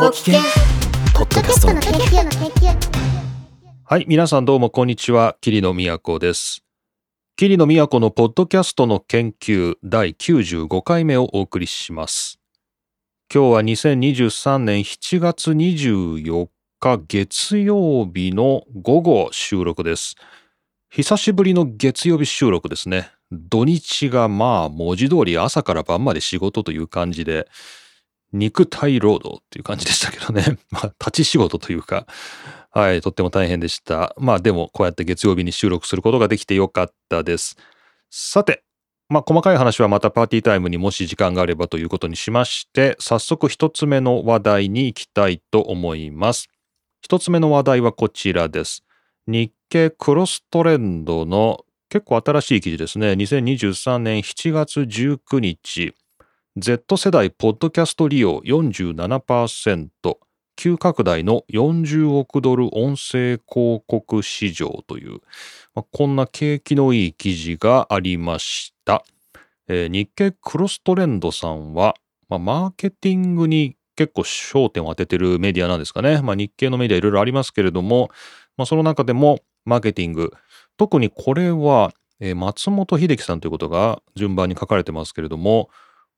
ご機嫌ポッドキャストの研究の研究はい、皆さんどうもこんにちは、桐野都です。桐野都のポッドキャストの研究第95回目をお送りします。今日は2023年7月24日月曜日の午後収録です。久しぶりの月曜日収録ですね。土日がまあ文字通り朝から晩まで仕事という感じで、肉体労働っていう感じでしたけどね。まあ立ち仕事というか、はい、とっても大変でした。まあでも、こうやって月曜日に収録することができてよかったです。さて、まあ細かい話はまたパーティータイムにもし時間があればということにしまして、早速一つ目の話題に行きたいと思います。一つ目の話題はこちらです。日経クロストレンドの結構新しい記事ですね。2023年7月19日、Z 世代ポッドキャスト利用47%、急拡大の40億ドル音声広告市場という、まあこんな景気のいい記事がありました。えー日経クロストレンドさんは、まあ、マーケティングに結構焦点を当ててるメディアなんですかね。まあ、日経のメディアいろいろありますけれども、まあ、その中でもマーケティング、特にこれは、松本秀樹さんということが順番に書かれてますけれども、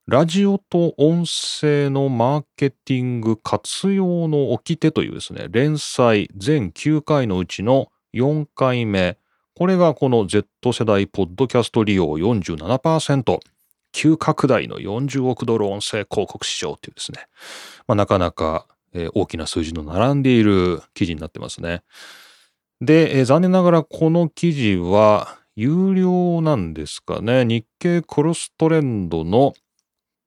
ラジオと音声のマーケティング活用の掟というですね、連載全9回のうちの4回目。これがこの Z 世代ポッドキャスト利用47%、急拡大の40億ドル音声広告市場というですね、まあ、なかなか、大きな数字の並んでいる記事になってますね。で、残念ながらこの記事は有料なんですかね。日経クロストレンドの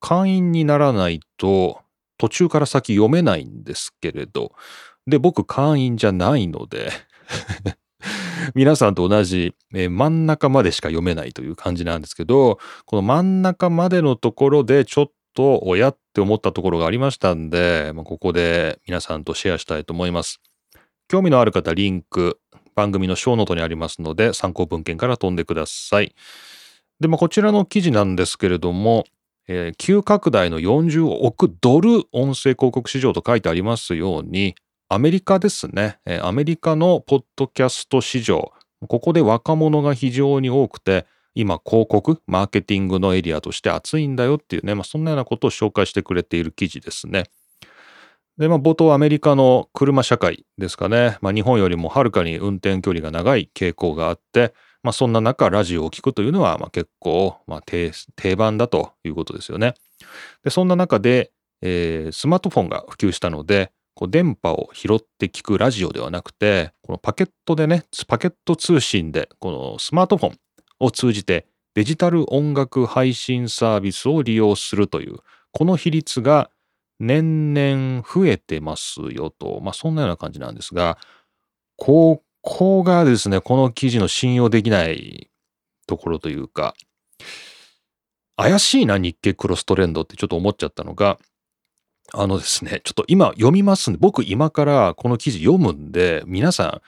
会員にならないと途中から先読めないんですけれど、で、僕会員じゃないので、皆さんと同じ、えー真ん中までしか読めないという感じなんですけど、この真ん中までのところでちょっと親って思ったところがありましたんで、まあここで皆さんとシェアしたいと思います。興味のある方、リンク、番組のショーノートにありますので、参考文献から飛んでください。で、まあ、こちらの記事なんですけれども、えー急拡大の40億ドル音声広告市場と書いてありますように、アメリカですね、えーアメリカのポッドキャスト市場、ここで若者が非常に多くて、今広告、マーケティングのエリアとして熱いんだよっていうね、まあ、そんなようなことを紹介してくれている記事ですね。で、まあ、冒頭アメリカの車社会ですかね。まあ、日本よりもはるかに運転距離が長い傾向があって、まあ、そんな中、ラジオを聞くというのは、まあ、結構、まあ、定定番だということですよね。で、そんな中で、えースマートフォンが普及したので、こう電波を拾って聞くラジオではなくて、このパケットでね、パケット通信で、このスマートフォンを通じてデジタル音楽配信サービスを利用するという、この比率が年々増えてますよと、まあそんなような感じなんですが、ここがですね、この記事の信用できないところというか、怪しいな日経クロストレンドってちょっと思っちゃったのが、あのですね、ちょっと今読みますんで、僕今からこの記事読むんで、皆さん、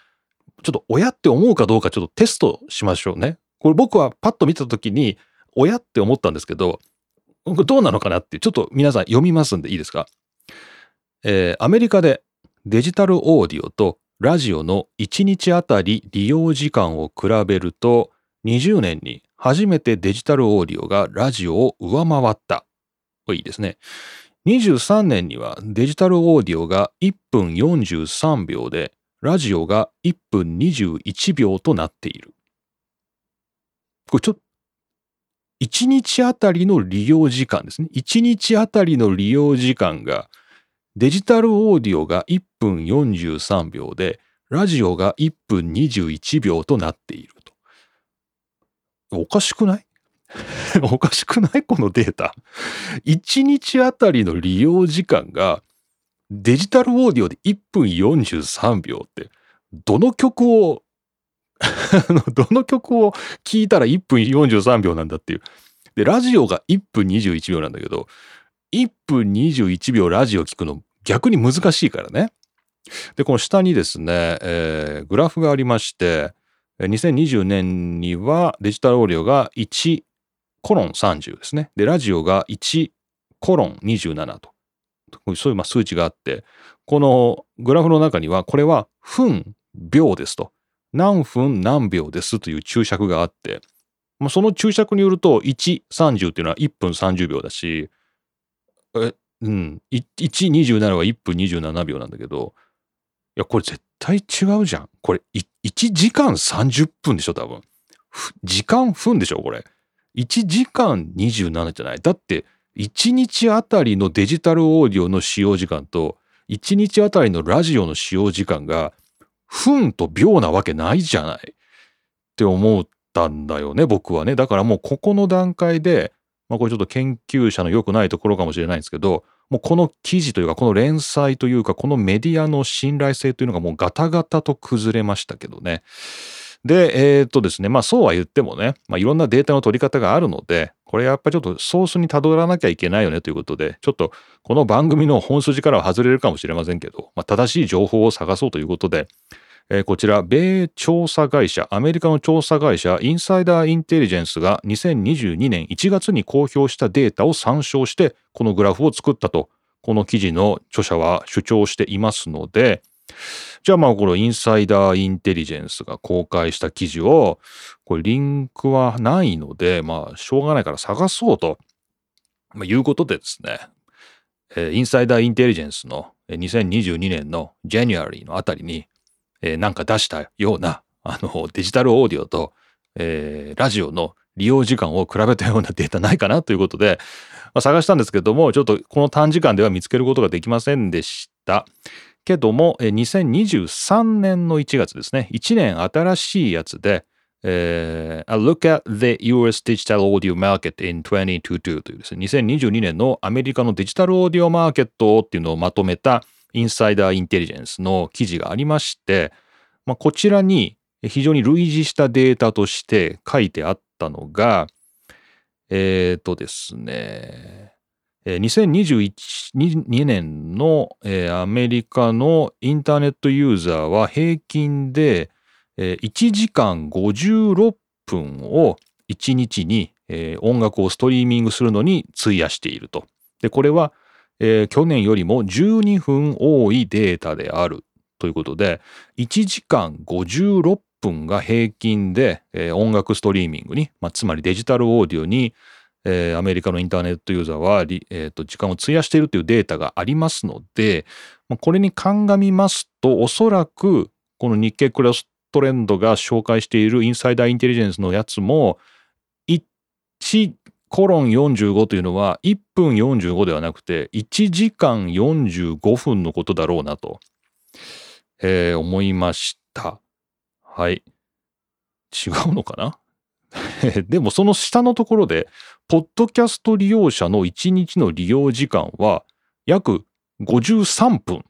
ちょっと親って思うかどうかちょっとテストしましょうね。これ僕はパッと見たときに、親って思ったんですけど、どうなのかなって、ちょっと皆さん読みますんでいいですか？えーアメリカでデジタルオーディオとラジオの1日あたり利用時間を比べると、20年に初めてデジタルオーディオがラジオを上回った。いいですね。23年にはデジタルオーディオが1分43秒で、ラジオが1分21秒となっている。これちょっと、1日あたりの利用時間ですね。1日あたりの利用時間が、デジタルオーディオが1分43秒で、ラジオが1分21秒となっていると。おかしくない？おかしくない？このデータ。1日あたりの利用時間がデジタルオーディオで1分43秒って、どの曲を、どの曲を聴いたら1分43秒なんだっていう。で、ラジオが1分21秒なんだけど、1分21秒ラジオ聞くの逆に難しいからね。で、この下にですね、えーグラフがありまして、2020年にはデジタルオーディオが1コロン30ですね。で、ラジオが1コロン27と。そういう数値があって、このグラフの中には、これは分秒ですと。何分何秒ですという注釈があって、その注釈によると、1、30っていうのは1分30秒だし、え、うん、1、27は1分27秒なんだけど、いや、これ絶対違うじゃん。これ、1時間30分でしょ、多分。時間分でしょ、これ。1時間27じゃない？だって、1日あたりのデジタルオーディオの使用時間と、1日あたりのラジオの使用時間が、分と秒なわけないじゃない。って思ったんだよね、僕はね。だからもうここの段階で、まあこれちょっと研究者の良くないところかもしれないんですけど、もうこの記事というか、この連載というか、このメディアの信頼性というのがもうガタガタと崩れましたけどね。で、えーっとですね、まあそうは言ってもね、まあいろんなデータの取り方があるので、これやっぱちょっとソースに辿らなきゃいけないよねということで、ちょっとこの番組の本筋からは外れるかもしれませんけど、まあ正しい情報を探そうということで、えーこちら、米調査会社、アメリカの調査会社、インサイダーインテリジェンスが2022年1月に公表したデータを参照して、このグラフを作ったと、この記事の著者は主張していますので、じゃあまあこのインサイダーインテリジェンスが公開した記事を、これリンクはないので、まあしょうがないから探そうと、まあ、いうことでですね、えーインサイダーインテリジェンスの2022年の January のあたりに、えーなんか出したような、あの、デジタルオーディオと、えーラジオの利用時間を比べたような データないかなということで、まあ、探したんですけども、ちょっとこの短時間では見つけることができませんでした。けども、えー2023年の1月ですね、1年新しいやつで、えー A Look at the US Digital Audio Market in 2022というですね、2022年のアメリカのデジタルオーディオマーケットっていうのをまとめたインサイダーインテリジェンスの記事がありまして、まあ、こちらに非常に類似したデータとして書いてあったのが、えっ、とですね、2021年の、えアメリカのインターネットユーザーは平均で、え1時間56分を1日に、え音楽をストリーミングするのに費やしていると。で、これは、えー去年よりも12分多いデータである。ということで、1時間56分が平均で、えー音楽ストリーミングに、まあ、つまりデジタルオーディオに、えーアメリカのインターネットユーザーは、えー時間を費やしているというデータがありますので、まあこれに鑑みますと、おそらくこの日経クラストレンドが紹介しているインサイダーインテリジェンスのやつも、1コロン45というのは1分45ではなくて1時間45分のことだろうなと、えー思いました。はい。違うのかな？でもその下のところで、ポッドキャスト利用者の1日の利用時間は約53分。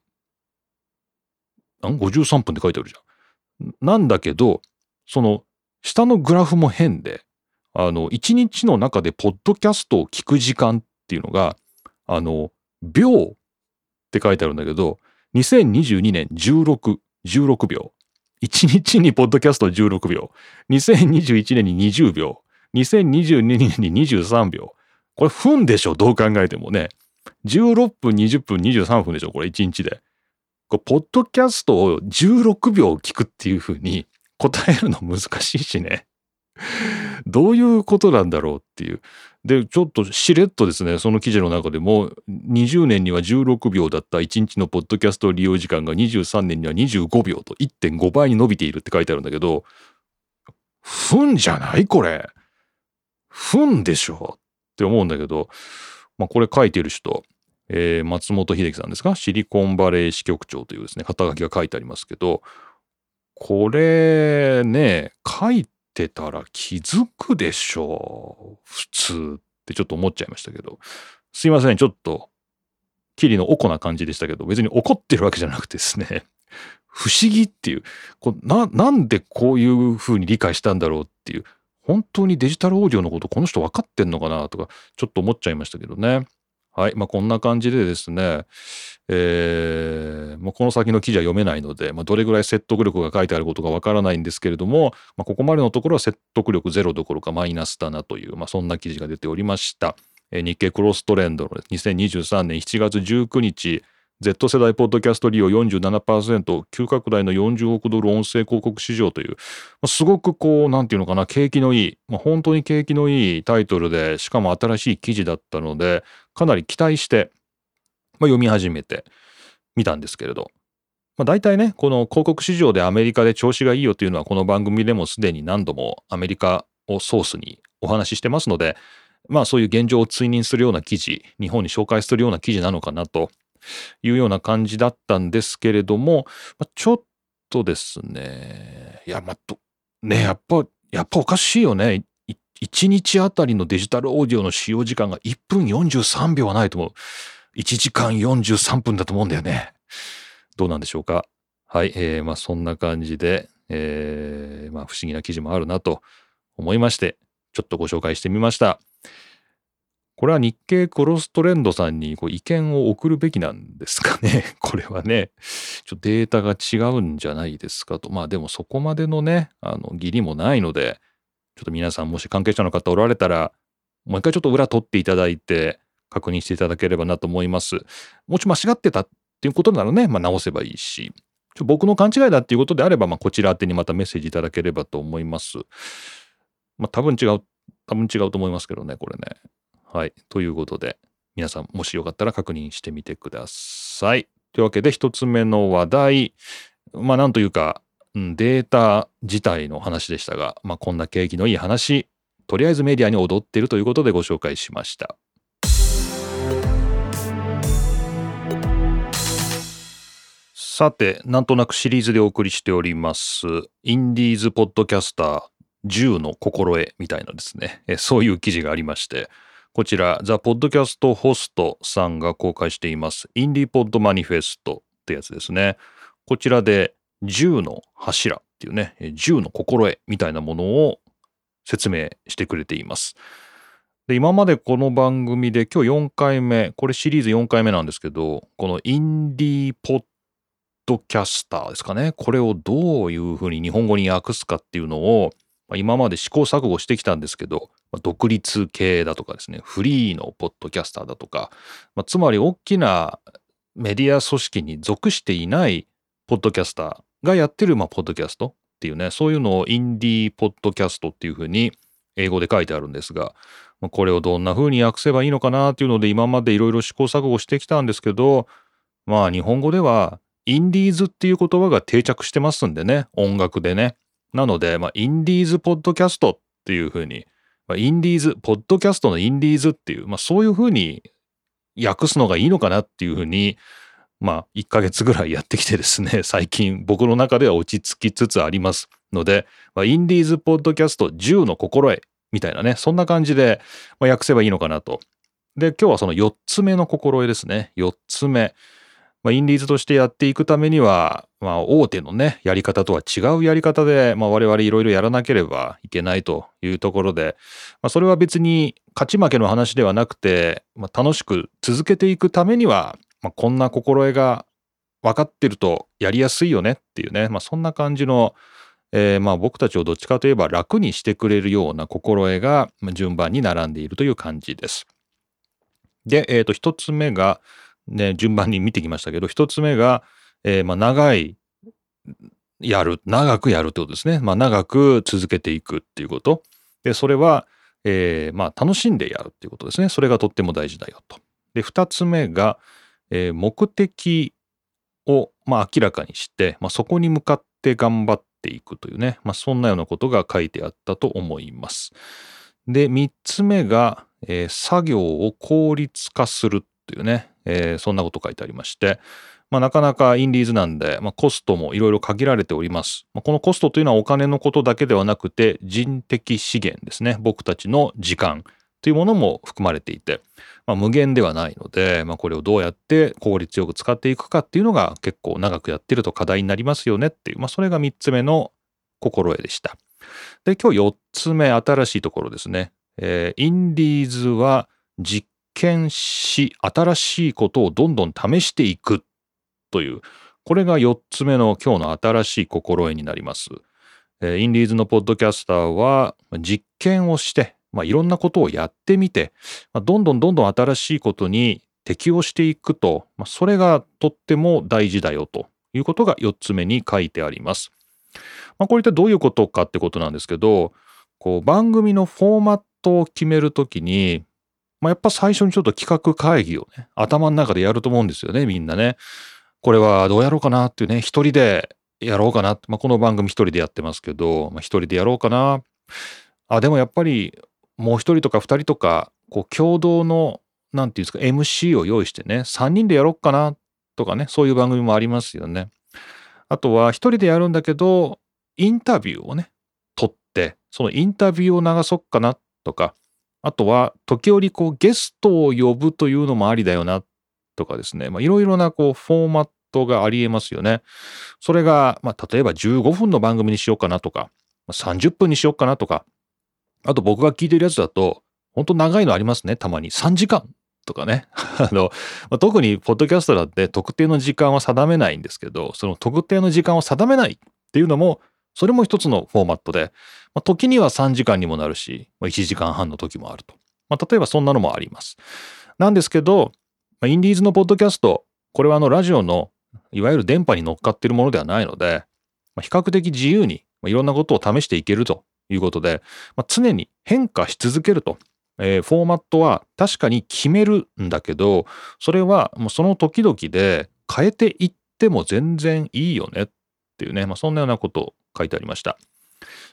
あん ?53 分って書いてあるじゃん。なんだけど、その下のグラフも変で、あの、1日の中でポッドキャストを聞く時間っていうのが、あの、秒って書いてあるんだけど、2022年16、16秒。1日にポッドキャスト16秒。2021年に20秒。2022年に23秒。これ分でしょどう考えてもね。16分、20分、23分でしょこれ1日で。ポッドキャストを16秒聞くっていう風に答えるの難しいしね。どういうことなんだろうっていう。で、ちょっとしれっとですね、その記事の中でも、20年には16秒だった1日のポッドキャスト利用時間が23年には25秒と1.5倍に伸びているって書いてあるんだけど、分じゃないこれ。分でしょって思うんだけど、まあこれ書いてる人、えー松本秀樹さんですか？シリコンバレー支局長というですね、肩書きが書いてありますけど、これね、書いてたら気づくでしょう。普通ってちょっと思っちゃいましたけど。すいません、ちょっと、キリのおこな感じでしたけど、別に怒ってるわけじゃなくてですね、不思議っていう、こな、なんでこういう風に理解したんだろうっていう、本当にデジタルオーディオのことこの人分かってんのかなとか、ちょっと思っちゃいましたけどね。はい。まあ、こんな感じでですね、えーまあ、この先の記事は読めないので、まあ、どれぐらい説得力が書いてあることがわからないんですけれども、まあ、ここまでのところは説得力ゼロどころかマイナスだなという、まあ、そんな記事が出ておりました。えー日経クロストレンドの2023年7月19日 Z 世代ポッドキャスト利用47%急拡大の40億ドル音声広告市場という、すごくこうなんていうのかな景気のいい、まあ、本当に景気のいいタイトルでしかも新しい記事だったのでかなり期待して、まあ、読み始めてみたんですけれど、まあ、大体ねこの広告市場でアメリカで調子がいいよというのはこの番組でもすでに何度もアメリカをソースにお話ししてますのでまあそういう現状を追認するような記事日本に紹介するような記事なのかなというような感じだったんですけれども、まあちょっとですねいやまあとねやっぱやっぱおかしいよね。1日あたりのデジタルオーディオの使用時間が1分43秒はないと思う。1時間43分だと思うんだよね。どうなんでしょうか？はい、えー、まあそんな感じで、えーまあ不思議な記事もあるなと思いましてちょっとご紹介してみました。これは日経クロストレンドさんにこう意見を送るべきなんですかね？これはねちょデータが違うんじゃないですかと。まあでもそこまでのねあの義理もないのでちょっと皆さんもし関係者の方おられたらもう一回ちょっと裏取っていただいて確認していただければなと思いますもし間違ってたっていうことならね、まあ、直せばいいしちょ僕の勘違いだっていうことであれば、まあ、こちら宛てにまたメッセージいただければと思いますまあ多分違う多分違うと思いますけどねこれねはい。ということで、皆さんもしよかったら確認してみてください。というわけで、一つ目の話題、まあなんというか、うんデータ自体の話でしたが、まあこんな景気のいい話、とりあえずメディアに踊っているということでご紹介しました。さて、なんとなくシリーズでお送りしております、インディーズポッドキャスター10の心得みたいなですね、そういう記事がありまして、こちら、ザ・ポッドキャスト・ホストさんが公開しています、インディーポッド・マニフェストってやつですね。こちらで、10の柱っていうね、10の心得みたいなものを説明してくれています。で、今までこの番組で今日4回目、これシリーズ4回目なんですけど、このインディーポッドキャスターですかね。これをどういうふうに日本語に訳すかっていうのを、今まで試行錯誤してきたんですけど、独立系だとかですね、フリーのポッドキャスターだとか、まあつまり大きなメディア組織に属していないポッドキャスターがやってる、まあ、ポッドキャストっていうね、そういうのをインディーポッドキャストっていうふうに英語で書いてあるんですが、まあこれをどんな風に訳せばいいのかなっていうので今までいろいろ試行錯誤してきたんですけど、まあ日本語ではインディーズっていう言葉が定着してますんでね、音楽でね。なので、まあ、インディーズポッドキャストっていう風に、まあ、インディーズ、ポッドキャストのインディーズっていう、まあそういう風に訳すのがいいのかなっていう風に、まあ1ヶ月ぐらいやってきてですね、最近僕の中では落ち着きつつありますので、まあ、インディーズポッドキャスト10の心得みたいなね、そんな感じで、まあ、訳せばいいのかなと。で、今日はその4つ目の心得ですね。4つ目。まあ、インディーズとしてやっていくためには、まあ、大手のね、やり方とは違うやり方で、まあ、我々いろいろやらなければいけないというところで、まあ、それは別に勝ち負けの話ではなくて、まあ、楽しく続けていくためには、まあ、こんな心得が分かってるとやりやすいよねっていうね、まあ、そんな感じの、えーまあ僕たちをどっちかといえば楽にしてくれるような心得が順番に並んでいるという感じです。で、えっ、と、一つ目が、ね、順番に見てきましたけど、一つ目が、えーまあ長い、やる、長くやるってことですね。まあ長く続けていくっていうこと。で、それは、えーまあ楽しんでやるっていうことですね。それがとっても大事だよと。で、二つ目が、えー目的を、まあ、明らかにして、まあ、そこに向かって頑張っていくというね、まあ、そんなようなことが書いてあったと思います。で、三つ目が、えー作業を効率化するというね、えーそんなこと書いてありまして、まあ、なかなかインディーズなんで、まあ、コストもいろいろ限られております。まあ、このコストというのはお金のことだけではなくて、人的資源ですね。僕たちの時間というものも含まれていて、まあ、無限ではないので、まあ、これをどうやって効率よく使っていくかっていうのが結構長くやってると課題になりますよねっていう、まあ、それが3つ目の心得でした。で、今日4つ目、新しいところですね。えーインディーズは実験し、新しいことをどんどん試していくという、これが4つ目の今日の新しい心得になります。インディーズのポッドキャスターは実験をして、まあ、いろんなことをやってみて、まあ、どんどんどんどん新しいことに適応していくと、まあ、それがとっても大事だよということが4つ目に書いてあります。まあ、これってどういうことかってことなんですけど、こう番組のフォーマットを決めるときに、まあ、やっぱ最初にちょっと企画会議をね、頭の中でやると思うんですよね、みんなね。これはどうやろうかなっていうね、一人でやろうかな。まあ、この番組一人でやってますけど、まあ、一人でやろうかな。あ、でもやっぱりもう一人とか二人とか、こう共同の、なんていうんですか、MC を用意してね、三人でやろうかなとかね、そういう番組もありますよね。あとは一人でやるんだけど、インタビューをね、撮って、そのインタビューを流そうかなとか、あとは時折こうゲストを呼ぶというのもありだよなとかですね、いろいろなこうフォーマットがありえますよね。それが、まあ、例えば15分の番組にしようかなとか、30分にしようかなとか、あと僕が聞いてるやつだと、本当長いのありますね、たまに。3時間とかね。あの、特にポッドキャストだって特定の時間は定めないんですけど、その特定の時間を定めないっていうのも、それも一つのフォーマットで、まあ、時には3時間にもなるし、まあ、1時間半の時もあると。まあ、例えばそんなのもあります。なんですけど、まあ、インディーズのポッドキャスト、これはあのラジオのいわゆる電波に乗っかっているものではないので、まあ、比較的自由にいろんなことを試していけるということで、まあ、常に変化し続けると。えー、フォーマットは確かに決めるんだけど、それはもうその時々で変えていっても全然いいよねっていうね、まあ、そんなようなことを書いてありました。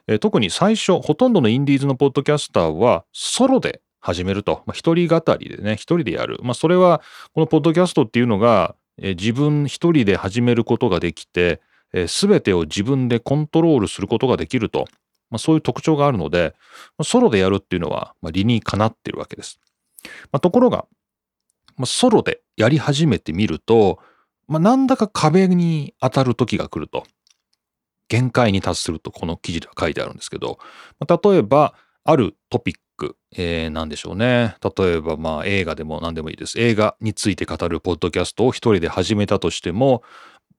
えー、特に最初、ほとんどのインディーズのポッドキャスターはソロで始めると。まあ、一人語りでね、一人でやる。まあ、それは、このポッドキャストっていうのが、えー、自分一人で始めることができて、す、え、べ、てを自分でコントロールすることができると。まあ、そういう特徴があるので、ソロでやるっていうのは、まあ、理にかなっているわけです。まあ、ところが、まあ、ソロでやり始めてみると、まあ、なんだか壁に当たる時が来ると。限界に達するとこの記事では書いてあるんですけど、まあ、例えば、あるトピック、えー、なんでしょうね。例えば、まあ、映画でも何でもいいです。映画について語るポッドキャストを一人で始めたとしても、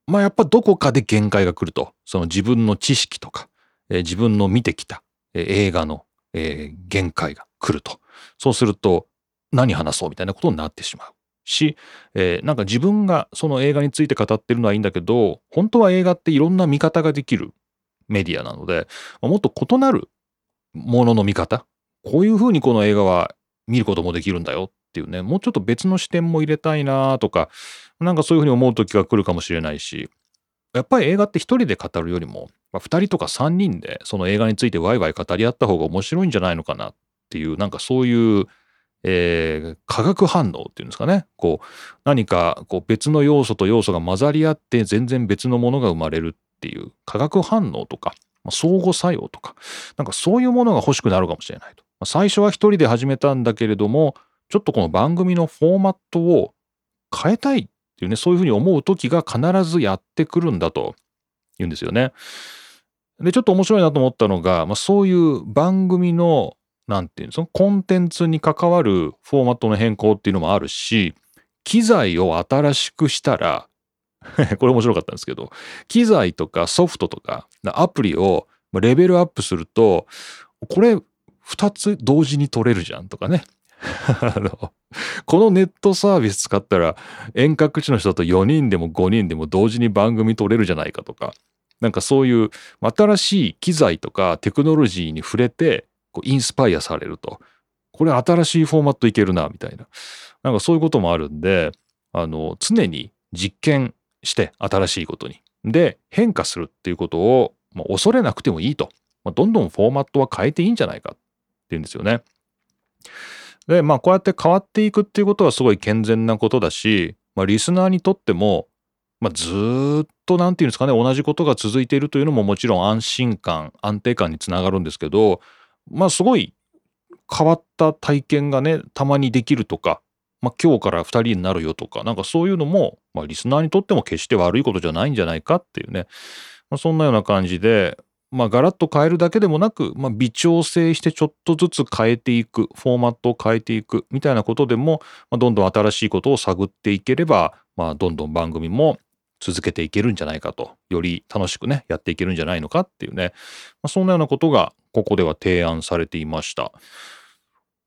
まあ、やっぱどこかで限界が来ると。その自分の知識とか、えー、自分の見てきた、えー、映画の、えー、限界が来ると。そうすると、何話そうみたいなことになってしまう。し、えー、なんか自分がその映画について語ってるのはいいんだけど、本当は映画っていろんな見方ができるメディアなので、もっと異なるものの見方、こういうふうにこの映画は見ることもできるんだよっていうね、もうちょっと別の視点も入れたいなとか、なんかそういうふうに思う時が来るかもしれないし、やっぱり映画って一人で語るよりも、まあ、2人とか3人でその映画についてワイワイ語り合った方が面白いんじゃないのかなっていうなんかそういう、えー、化学反応っていうんですかねこう何かこう別の要素と要素が混ざり合って全然別のものが生まれるっていう化学反応とか、まあ、相互作用とかなんかそういうものが欲しくなるかもしれないと。まあ、最初は一人で始めたんだけれどもちょっとこの番組のフォーマットを変えたいっていうね、そういうふうに思う時が必ずやってくるんだと言うんですよね。で、ちょっと面白いなと思ったのが、まあ、そういう番組の、なんていうの、そのコンテンツに関わるフォーマットの変更っていうのもあるし、機材を新しくしたら、これ面白かったんですけど、機材とかソフトとかアプリをレベルアップすると、これ2つ同時に取れるじゃんとかね。あの、このネットサービス使ったら遠隔地の人と4人でも5人でも同時に番組撮れるじゃないかとか、なんかそういう新しい機材とかテクノロジーに触れてこうインスパイアされると、これ新しいフォーマットいけるな、みたいな。なんかそういうこともあるんで、あの、常に実験して新しいことに。で、変化するっていうことを、まあ、恐れなくてもいいと。まあ、どんどんフォーマットは変えていいんじゃないかっていうんですよね。で、まあこうやって変わっていくっていうことはすごい健全なことだし、まあリスナーにとっても、まあずっとなんていうんですかね、同じことが続いているというのももちろん安心感、安定感につながるんですけど、まあすごい変わった体験がね、たまにできるとか、まあ今日から2人になるよとか、なんかそういうのも、まあリスナーにとっても決して悪いことじゃないんじゃないかっていうね、まあ、そんなような感じで、まあ、ガラッと変えるだけでもなく、まあ、微調整してちょっとずつ変えていく、フォーマットを変えていくみたいなことでも、まあ、どんどん新しいことを探っていければ、まあ、どんどん番組も続けていけるんじゃないかと、より楽しくね、やっていけるんじゃないのかっていうね、まあ、そんなようなことがここでは提案されていました。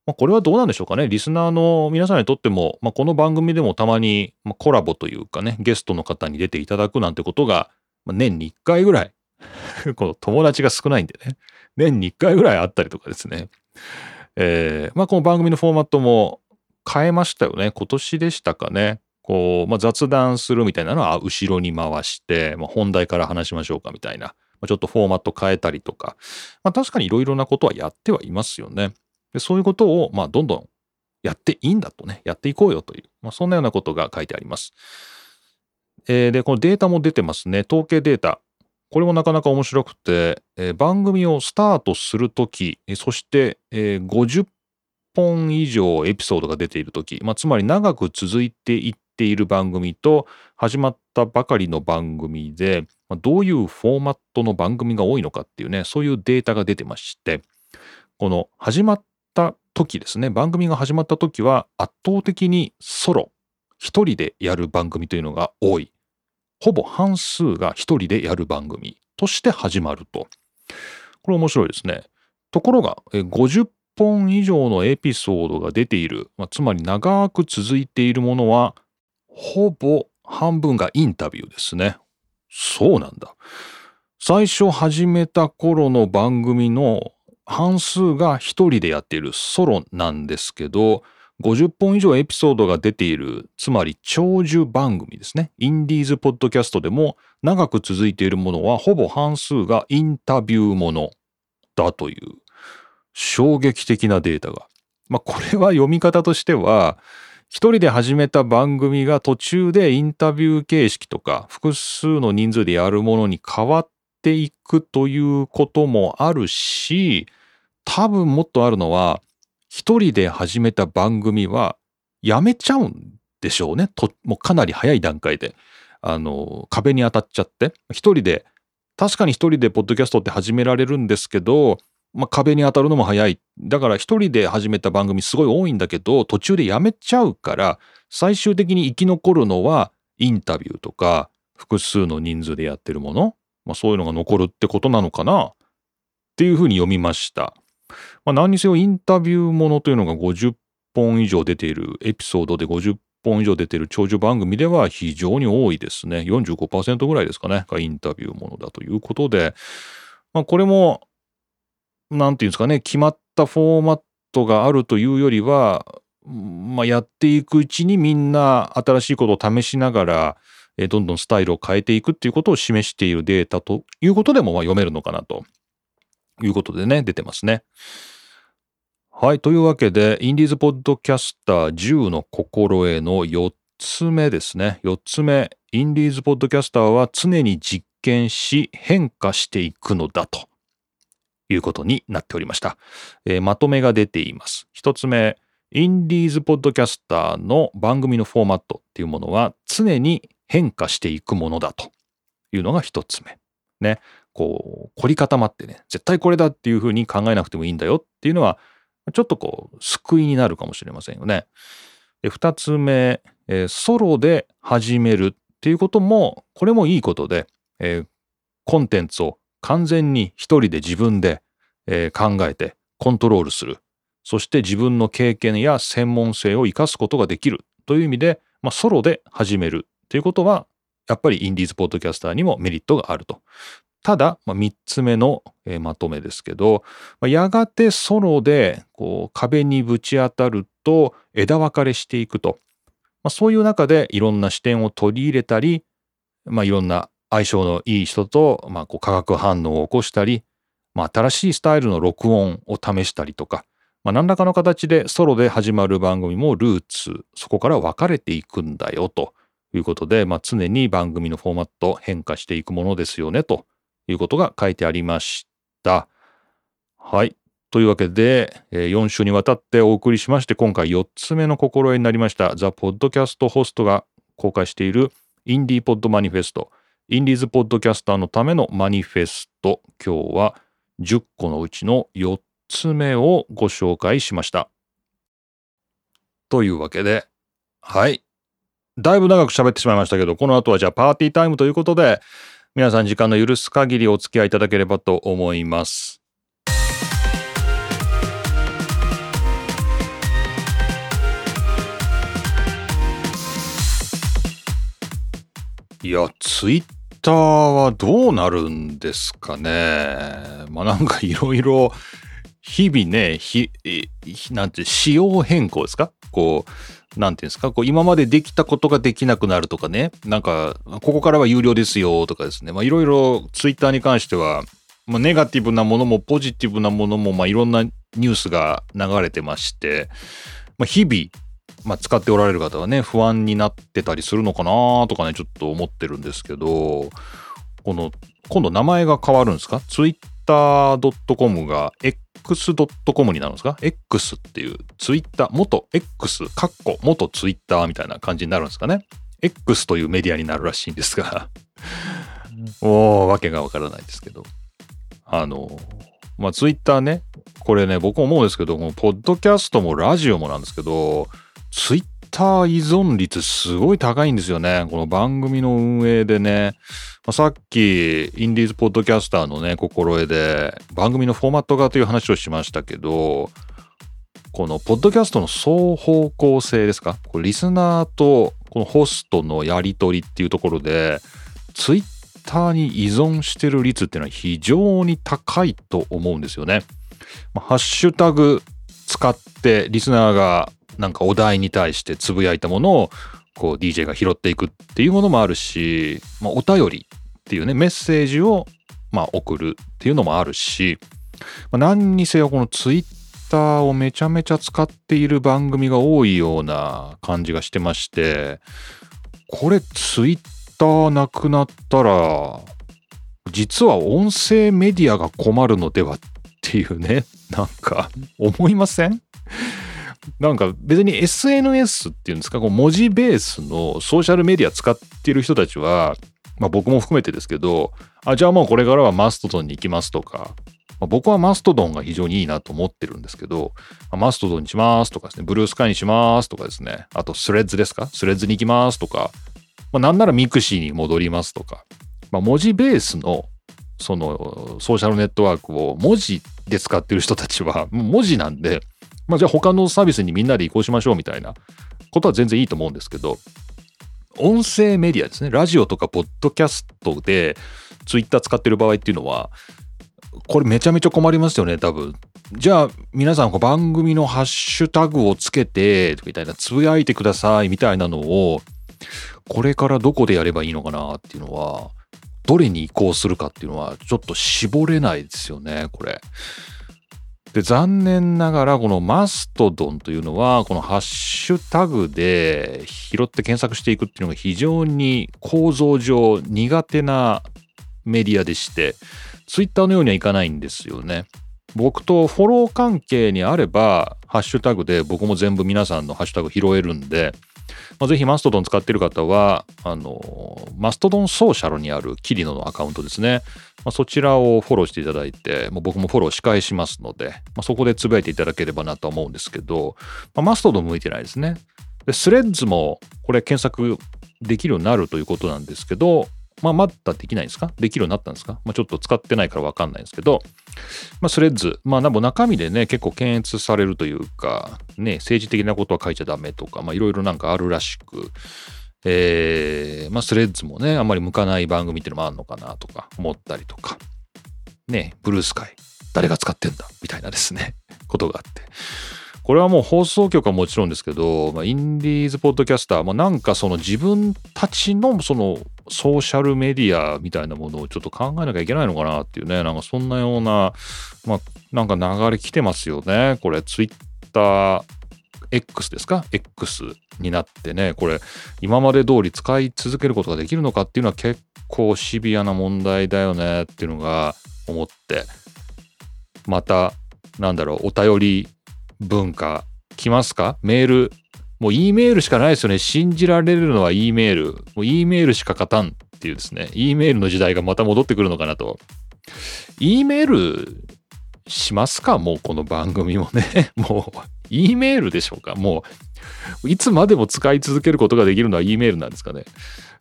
ま、これはどうなんでしょうかね？リスナーの皆さんにとっても、まあ、この番組でもたまに、コラボというかね、ゲストの方に出ていただくなんてことが、年に1回ぐらい この友達が少ないんでね、年に1回ぐらいあったりとかですね。えー、まあこの番組のフォーマットも変えましたよね。今年でしたかね。こう、まあ、雑談するみたいなのは後ろに回して、まあ、本題から話しましょうかみたいな。ちょっとフォーマット変えたりとか。まあ、確かにいろいろなことはやってはいますよね。でそういうことを、まあ、どんどんやっていいんだとね、やっていこうよという、まあ、そんなようなことが書いてあります。えー、で、このデータも出てますね。統計データ。これもなかなか面白くて、えー、番組をスタートするとき、そして、えー、50本以上エピソードが出ているとき、まあ、つまり長く続いていっている番組と始まったばかりの番組で、まあ、どういうフォーマットの番組が多いのかっていうね、そういうデータが出てまして、この始まった時ですね、番組が始まった時は圧倒的にソロ、一人でやる番組というのが多い。ほぼ半数が一人でやる番組として始まると。これ面白いですね。ところが、50本以上のエピソードが出ている、まあ、つまり長く続いているものは、ほぼ半分がインタビューですね。そうなんだ。最初始めた頃の番組の半数が一人でやっているソロなんですけど、50本以上エピソードが出ている、つまり長寿番組ですね。インディーズポッドキャストでも長く続いているものはほぼ半数がインタビューものだという衝撃的なデータが。まあこれは読み方としては、一人で始めた番組が途中でインタビュー形式とか複数の人数でやるものに変わっていくということもあるし、多分もっとあるのは、一人で始めた番組はやめちゃうんでしょうね。と、もうかなり早い段階で。あの、壁に当たっちゃって。一人で、確かに一人でポッドキャストって始められるんですけど、まあ、壁に当たるのも早い。だから一人で始めた番組すごい多いんだけど、途中でやめちゃうから、最終的に生き残るのはインタビューとか、複数の人数でやってるもの。まあ、そういうのが残るってことなのかなっていうふうに読みました。まあ、何にせよインタビューものというのが50本以上出ている、エピソードで50本以上出ている長寿番組では非常に多いですね。45%ぐらいですかね、がインタビューものだということで、まあ、これも、なんていうんですかね、決まったフォーマットがあるというよりは、まあ、やっていくうちにみんな新しいことを試しながら、どんどんスタイルを変えていくっていうことを示しているデータということでもま読めるのかなということでね、出てますね。はい。というわけで、インディーズポッドキャスター10の心得の4つ目ですね。4つ目。インディーズポッドキャスターは常に実験し変化していくのだということになっておりました。えー、まとめが出ています。1つ目。インディーズポッドキャスターの番組のフォーマットっていうものは常に変化していくものだというのが1つ目。ね。こう、凝り固まってね、絶対これだっていうふうに考えなくてもいいんだよっていうのは、ちょっとこう、救いになるかもしれませんよね。で2つ目、えー、ソロで始めるっていうことも、これもいいことで、えー、コンテンツを完全に一人で自分で、えー、考えてコントロールする。そして自分の経験や専門性を生かすことができるという意味で、まあ、ソロで始めるということは、やっぱりインディーズポッドキャスターにもメリットがあるとただ、まあ、3つ目の、えー、まとめですけど、まあ、やがてソロでこう壁にぶち当たると枝分かれしていくと、まあ、そういう中でいろんな視点を取り入れたり、まあ、いろんな相性のいい人と、まあ、こう化学反応を起こしたり、まあ、新しいスタイルの録音を試したりとか、まあ、何らかの形でソロで始まる番組もルーツそこから分かれていくんだよということで、まあ、常に番組のフォーマット変化していくものですよねということが書いてありました。はい。というわけで、4週にわたってお送りしまして、今回4つ目の心得になりました、ザ・ポッドキャストホストが公開しているインディーポッドマニフェスト、インディーズポッドキャスターのためのマニフェスト、今日は10個のうちの4つ目をご紹介しました。というわけで、はい。だいぶ長く喋ってしまいましたけど、この後はじゃあパーティータイムということで、皆さん時間の許す限りお付き合いいただければと思います。いや、ツイッターはどうなるんですかね。まあなんかいろいろ日々ね、ひ、なんて、仕様変更ですか？こう、なんていうんですかこう今までできたことができなくなるとかね。なんか、ここからは有料ですよとかですね。まあいろいろツイッターに関しては、まあネガティブなものもポジティブなものも、まあいろんなニュースが流れてまして、まあ日々、まあ、使っておられる方はね、不安になってたりするのかなとかね、ちょっと思ってるんですけど、この、今度名前が変わるんですか ?twitter.com が x.com になるんですか ?x っていう、ツイッター、元 x、カッコ、元ツイッターみたいな感じになるんですかね ?x というメディアになるらしいんですがおー、わけがわからないですけど。あの、まあ、ツイッターね、これね、僕思うんですけど、このポッドキャストもラジオもなんですけど、ツイッター依存率すごい高いんですよね。この番組の運営でね。まあ、さっき、インディーズポッドキャスターのね、心得で、番組のフォーマットがという話をしましたけど、このポッドキャストの双方向性ですか？これリスナーとこのホストのやり取りっていうところで、ツイッターに依存してる率っていうのは非常に高いと思うんですよね。まあ、ハッシュタグ使ってリスナーがなんかお題に対してつぶやいたものをこう DJ が拾っていくっていうものもあるし、まあ、お便りっていうねメッセージをまあ送るっていうのもあるし、まあ、何にせよこの Twitter をめちゃめちゃ使っている番組が多いような感じがしてましてこれ Twitter なくなったら実は音声メディアが困るのではっていうねなんか思いません？なんか別に SNS っていうんですか、こう文字ベースのソーシャルメディア使ってる人たちは、まあ僕も含めてですけど、あ、じゃあもうこれからはマストドンに行きますとか、まあ、僕はマストドンが非常にいいなと思ってるんですけど、まあ、マストドンにしますとかですね、ブルースカイにしますとかですね、あとスレッズですか？スレッズに行きますとか、まあ、なんなら mixi に戻りますとか、まあ、文字ベースのそのソーシャルネットワークを文字で使ってる人たちは、文字なんで、まあ、じゃあ他のサービスにみんなで移行しましょうみたいなことは全然いいと思うんですけど、音声メディアですね、ラジオとかポッドキャストでツイッター使ってる場合っていうのは、これめちゃめちゃ困りますよね、多分。じゃあ皆さん番組のハッシュタグをつけて、みたいな、つぶやいてくださいみたいなのを、これからどこでやればいいのかなっていうのは、どれに移行するかっていうのは、ちょっと絞れないですよね、これ。で、残念ながら、このマストドンというのは、このハッシュタグで拾って検索していくっていうのが非常に構造上苦手なメディアでして、ツイッターのようにはいかないんですよね。僕とフォロー関係にあれば、ハッシュタグで僕も全部皆さんのハッシュタグ拾えるんで、まあ、ぜひマストドン使ってる方は、あの、マストドンソーシャルにあるキリノのアカウントですね。まあ、そちらをフォローしていただいて、もう僕もフォローし返しますので、まあ、そこでつぶやいていただければなと思うんですけど、まあ、マストドン向いてないですね。で、スレッズもこれ検索できるようになるということなんですけど、まあ、まだできないんですか？できるようになったんですか？まあ、ちょっと使ってないからわかんないんですけど、まあ、スレッズ、まあ、なん中身でね、結構検閲されるというか、ね、政治的なことは書いちゃダメとか、まあ、いろいろなんかあるらしく、えー、まあ、スレッズもね、あんまり向かない番組っていうのもあるのかなとか思ったりとか、ね、ブルースカイ、誰が使ってんだ？みたいなですね、ことがあって。これはもう放送局はもちろんですけど、まあ、インディーズポッドキャスター、まあ、なんかその自分たちのそのソーシャルメディアみたいなものをちょっと考えなきゃいけないのかなっていうね、なんかそんなような、まあ、なんか流れ来てますよね。これ、ツイッター X ですか ?X になってね、これ、今まで通り使い続けることができるのかっていうのは結構シビアな問題だよねっていうのが思って、また、なんだろう、お便り文化来ますか？メール。もう E メールしかないですよね。信じられるのは E メール。もう E メールしか勝たんっていうですね。E メールの時代がまた戻ってくるのかなと。E メールしますか？もうこの番組もね。もう E メールでしょうか？もういつまでも使い続けることができるのは E メールなんですかね。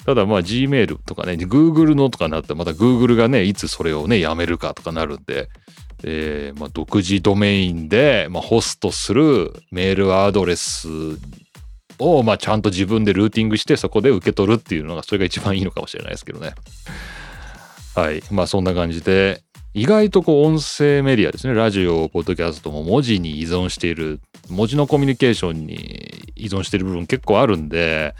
ただまあ Gmail とかね、Google のとかなったらまた Google がね、いつそれをね、やめるかとかなるんで、えーまあ、独自ドメインで、まあ、ホストするメールアドレスを、まあ、ちゃんと自分でルーティングしてそこで受け取るっていうのがそれが一番いいのかもしれないですけどね。はいまあそんな感じで意外とこう音声メディアですねラジオポッドキャストも文字に依存している文字のコミュニケーションに依存している部分結構あるんで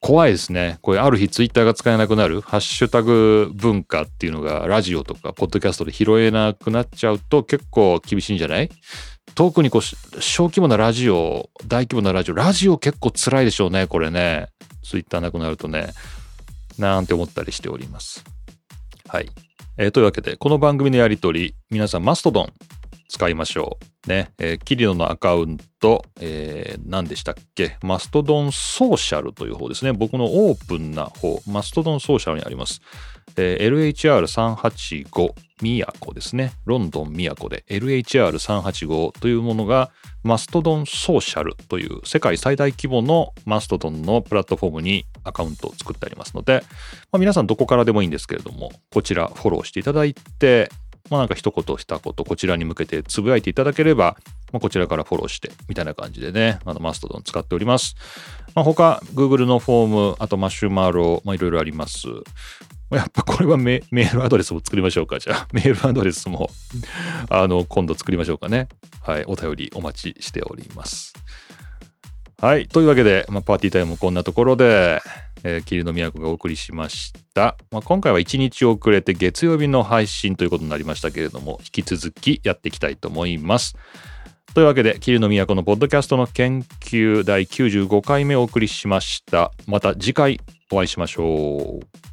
怖いですね。これある日ツイッターが使えなくなるハッシュタグ文化っていうのがラジオとかポッドキャストで拾えなくなっちゃうと結構厳しいんじゃない？特にこう小規模なラジオ大規模なラジオラジオ結構辛いでしょうねこれね。ツイッターなくなるとね。なんて思ったりしております。はい、えーというわけでこの番組のやり取り皆さんマストドン使いましょう。ね。えーキリノのアカウント、えー何でしたっけ？マストドンソーシャルという方ですね。僕のオープンな方。マストドンソーシャルにあります。えー LHR385 宮古ですね。ロンドン宮古で。LHR385 というものがマストドンソーシャルという世界最大規模のマストドンのプラットフォームにアカウントを作ってありますので、まあ、皆さんどこからでもいいんですけれども、こちらフォローしていただいて、まあなんか一言二言こちらに向けてつぶやいていただければ、まあ、こちらからフォローしてみたいな感じでね、あのマストドン使っております。まあ、他、Google のフォーム、あとマシュマロ、まあいろいろあります。やっぱこれはメメールアドレスも作りましょうか。じゃあ、メールアドレスも、あの、今度作りましょうかね。はい。お便りお待ちしております。はい。というわけで、まあ、パーティータイムこんなところで、えー、霧の都がお送りしました。まあ、今回は1日遅れて月曜日の配信ということになりましたけれども、引き続きやっていきたいと思います。というわけで、霧の都のポッドキャストの研究第95回目お送りしました。また次回お会いしましょう。